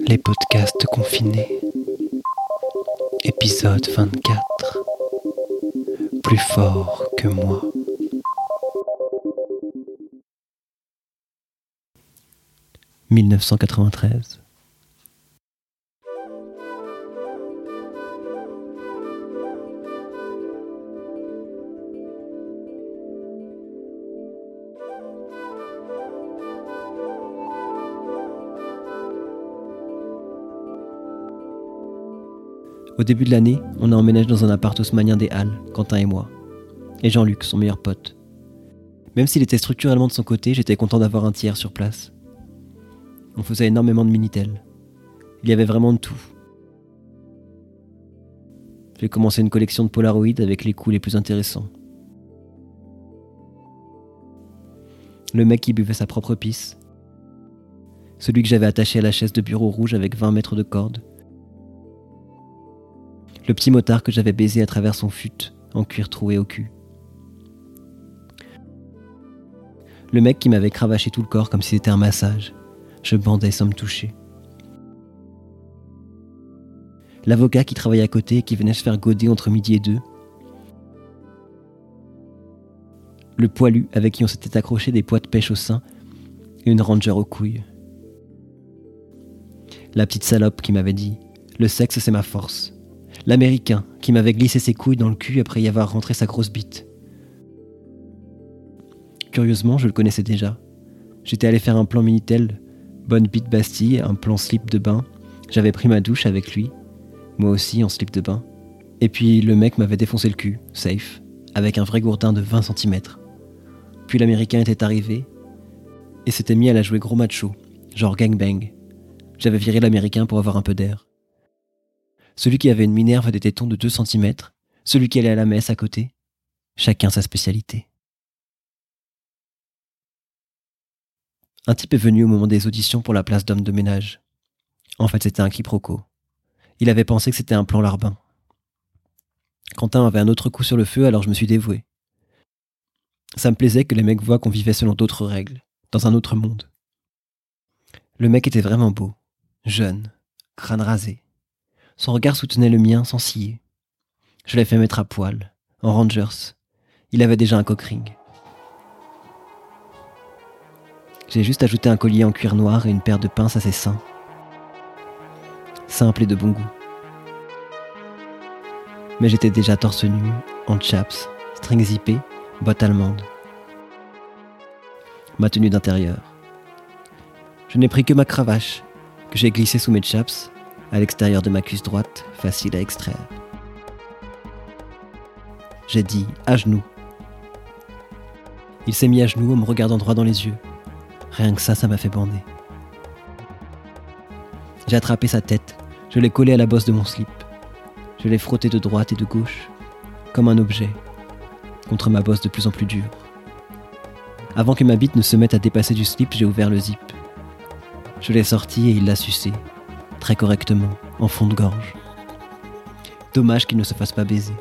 Les podcasts confinés. Épisode 24. Plus fort que moi. « 1993. Au début de l'année, on a emménagé dans un appart haussmanien des Halles, Quentin et moi. Et Jean-Luc, son meilleur pote. Même s'il était structurellement de son côté, j'étais content d'avoir un tiers sur place. On faisait énormément de Minitel. Il y avait vraiment de tout. J'ai commencé une collection de Polaroid avec les coups les plus intéressants. Le mec qui buvait sa propre pisse. Celui que j'avais attaché à la chaise de bureau rouge avec 20 mètres de corde le petit motard que j'avais baisé à travers son fut, en cuir troué au cul. Le mec qui m'avait cravaché tout le corps comme si c'était un massage. Je bandais sans me toucher. L'avocat qui travaillait à côté et qui venait se faire goder entre midi et deux. Le poilu avec qui on s'était accroché des poids de pêche au sein et une ranger aux couilles. La petite salope qui m'avait dit Le sexe, c'est ma force l'Américain qui m'avait glissé ses couilles dans le cul après y avoir rentré sa grosse bite. Curieusement, je le connaissais déjà. J'étais allé faire un plan Minitel, bonne bite Bastille, un plan slip de bain. J'avais pris ma douche avec lui, moi aussi en slip de bain. Et puis le mec m'avait défoncé le cul, safe, avec un vrai gourdin de 20 cm. Puis l'américain était arrivé et s'était mis à la jouer gros macho, genre gangbang. J'avais viré l'américain pour avoir un peu d'air celui qui avait une minerve des tétons de 2 cm, celui qui allait à la messe à côté. Chacun sa spécialité. Un type est venu au moment des auditions pour la place d'homme de ménage. En fait, c'était un quiproquo. Il avait pensé que c'était un plan larbin. Quentin avait un autre coup sur le feu, alors je me suis dévoué. Ça me plaisait que les mecs voient qu'on vivait selon d'autres règles, dans un autre monde. Le mec était vraiment beau, jeune, crâne rasé, son regard soutenait le mien sans scier. Je l'ai fait mettre à poil, en Rangers. Il avait déjà un cockring. J'ai juste ajouté un collier en cuir noir et une paire de pinces à ses seins. Simple et de bon goût. Mais j'étais déjà torse nu, en chaps, string zippé, bottes allemandes. Ma tenue d'intérieur. Je n'ai pris que ma cravache, que j'ai glissée sous mes chaps, à l'extérieur de ma cuisse droite, facile à extraire. J'ai dit à genoux. Il s'est mis à genoux en me regardant droit dans les yeux. Rien que ça, ça m'a fait bander. J'ai attrapé sa tête, je l'ai collé à la bosse de mon slip. Je l'ai frotté de droite et de gauche, comme un objet, contre ma bosse de plus en plus dure. Avant que ma bite ne se mette à dépasser du slip, j'ai ouvert le zip. Je l'ai sorti et il l'a sucé, très correctement, en fond de gorge. Dommage qu'il ne se fasse pas baiser.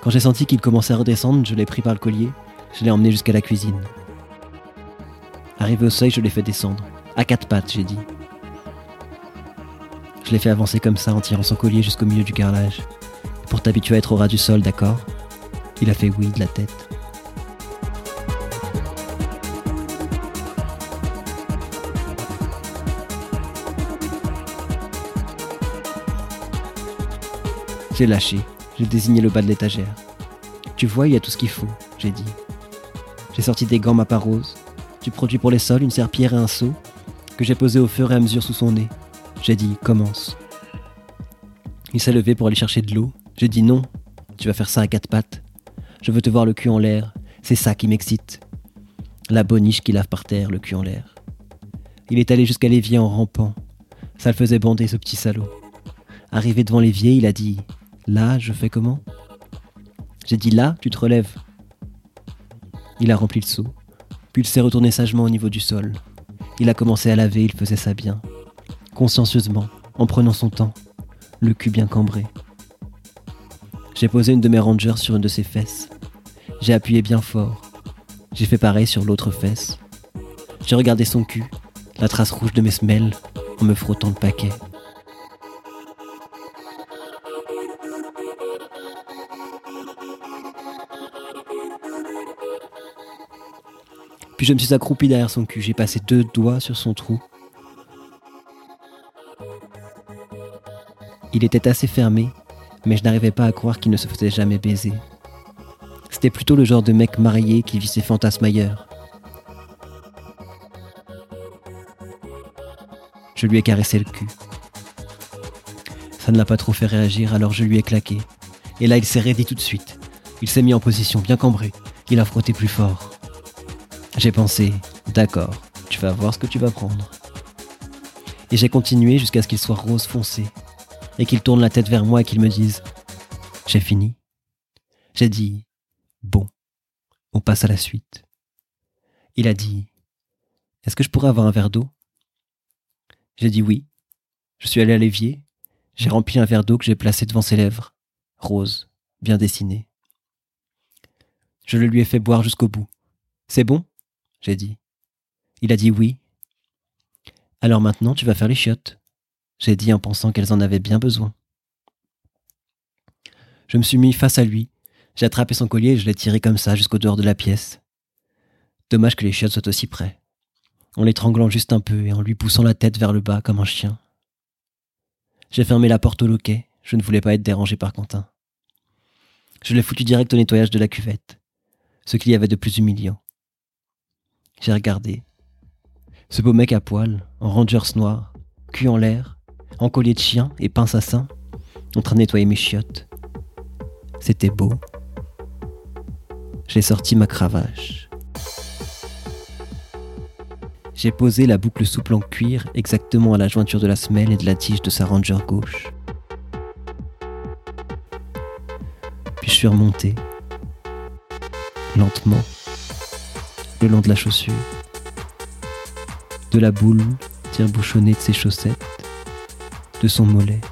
Quand j'ai senti qu'il commençait à redescendre, je l'ai pris par le collier, je l'ai emmené jusqu'à la cuisine. Arrivé au seuil, je l'ai fait descendre. À quatre pattes, j'ai dit. Je l'ai fait avancer comme ça en tirant son collier jusqu'au milieu du carrelage. Pour t'habituer à être au ras du sol, d'accord? Il a fait oui de la tête. J'ai lâché, j'ai désigné le bas de l'étagère. Tu vois, il y a tout ce qu'il faut, j'ai dit. J'ai sorti des gants mappa rose, du produit pour les sols, une serpillère et un seau, que j'ai posé au fur et à mesure sous son nez. J'ai dit, commence. Il s'est levé pour aller chercher de l'eau. J'ai dit non, tu vas faire ça à quatre pattes. Je veux te voir le cul en l'air, c'est ça qui m'excite. La boniche qui lave par terre, le cul en l'air. Il est allé jusqu'à l'évier en rampant. Ça le faisait bander, ce petit salaud. Arrivé devant l'évier, il a dit Là, je fais comment? J'ai dit là, tu te relèves. Il a rempli le seau, puis il s'est retourné sagement au niveau du sol. Il a commencé à laver, il faisait ça bien, consciencieusement, en prenant son temps, le cul bien cambré. J'ai posé une de mes rangers sur une de ses fesses. J'ai appuyé bien fort. J'ai fait pareil sur l'autre fesse. J'ai regardé son cul, la trace rouge de mes semelles, en me frottant le paquet. Je me suis accroupi derrière son cul, j'ai passé deux doigts sur son trou. Il était assez fermé, mais je n'arrivais pas à croire qu'il ne se faisait jamais baiser. C'était plutôt le genre de mec marié qui vit ses fantasmes ailleurs. Je lui ai caressé le cul. Ça ne l'a pas trop fait réagir, alors je lui ai claqué. Et là, il s'est raidi tout de suite. Il s'est mis en position bien cambrée. Il a frotté plus fort. J'ai pensé, d'accord, tu vas voir ce que tu vas prendre. Et j'ai continué jusqu'à ce qu'il soit rose foncé, et qu'il tourne la tête vers moi et qu'il me dise, j'ai fini. J'ai dit, bon, on passe à la suite. Il a dit, est-ce que je pourrais avoir un verre d'eau? J'ai dit oui. Je suis allé à l'évier, j'ai rempli un verre d'eau que j'ai placé devant ses lèvres, rose, bien dessiné. Je le lui ai fait boire jusqu'au bout. C'est bon? J'ai dit. Il a dit oui. Alors maintenant, tu vas faire les chiottes, j'ai dit en pensant qu'elles en avaient bien besoin. Je me suis mis face à lui, j'ai attrapé son collier et je l'ai tiré comme ça jusqu'au dehors de la pièce. Dommage que les chiottes soient aussi près, en l'étranglant juste un peu et en lui poussant la tête vers le bas comme un chien. J'ai fermé la porte au loquet, je ne voulais pas être dérangé par Quentin. Je l'ai foutu direct au nettoyage de la cuvette, ce qu'il y avait de plus humiliant. J'ai regardé. Ce beau mec à poil, en rangers noir, cul en l'air, en collier de chien et pince à sein, en train de nettoyer mes chiottes. C'était beau. J'ai sorti ma cravache. J'ai posé la boucle souple en cuir exactement à la jointure de la semelle et de la tige de sa ranger gauche. Puis je suis remonté, lentement le long de la chaussure, de la boule tient bouchonnée de ses chaussettes, de son mollet,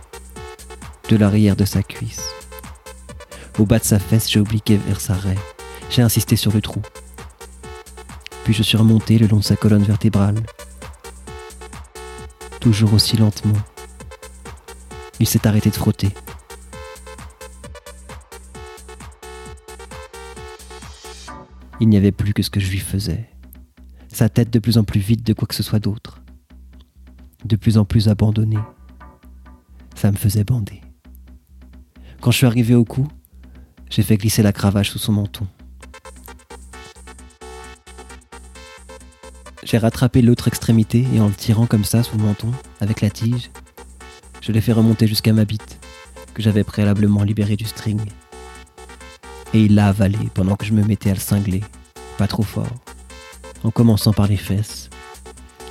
de l'arrière de sa cuisse. Au bas de sa fesse, j'ai obliqué vers sa raie. J'ai insisté sur le trou. Puis je suis remonté le long de sa colonne vertébrale. Toujours aussi lentement. Il s'est arrêté de frotter. Il n'y avait plus que ce que je lui faisais. Sa tête de plus en plus vide de quoi que ce soit d'autre. De plus en plus abandonnée. Ça me faisait bander. Quand je suis arrivé au cou, j'ai fait glisser la cravache sous son menton. J'ai rattrapé l'autre extrémité et en le tirant comme ça sous le menton, avec la tige, je l'ai fait remonter jusqu'à ma bite, que j'avais préalablement libérée du string et il l'a avalé pendant que je me mettais à le cingler, pas trop fort, en commençant par les fesses,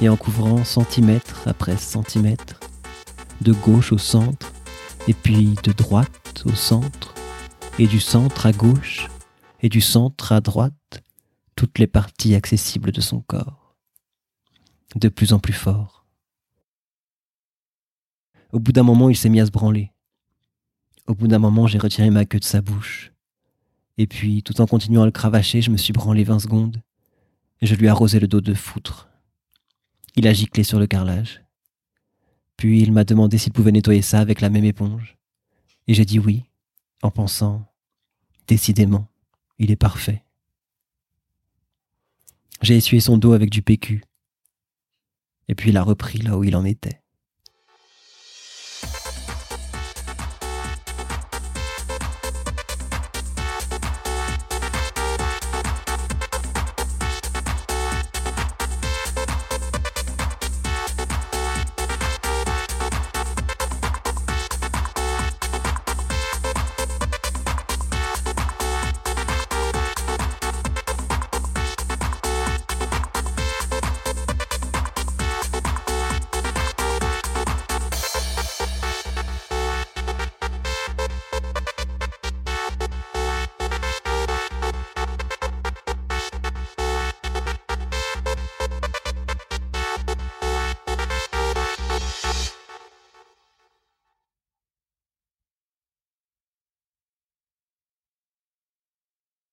et en couvrant centimètre après centimètre, de gauche au centre, et puis de droite au centre, et du centre à gauche, et du centre à droite, toutes les parties accessibles de son corps, de plus en plus fort. Au bout d'un moment, il s'est mis à se branler. Au bout d'un moment, j'ai retiré ma queue de sa bouche et puis, tout en continuant à le cravacher, je me suis branlé 20 secondes et je lui ai arrosé le dos de foutre. Il a giclé sur le carrelage. Puis il m'a demandé s'il pouvait nettoyer ça avec la même éponge. Et j'ai dit oui, en pensant, décidément, il est parfait. J'ai essuyé son dos avec du PQ. Et puis il a repris là où il en était.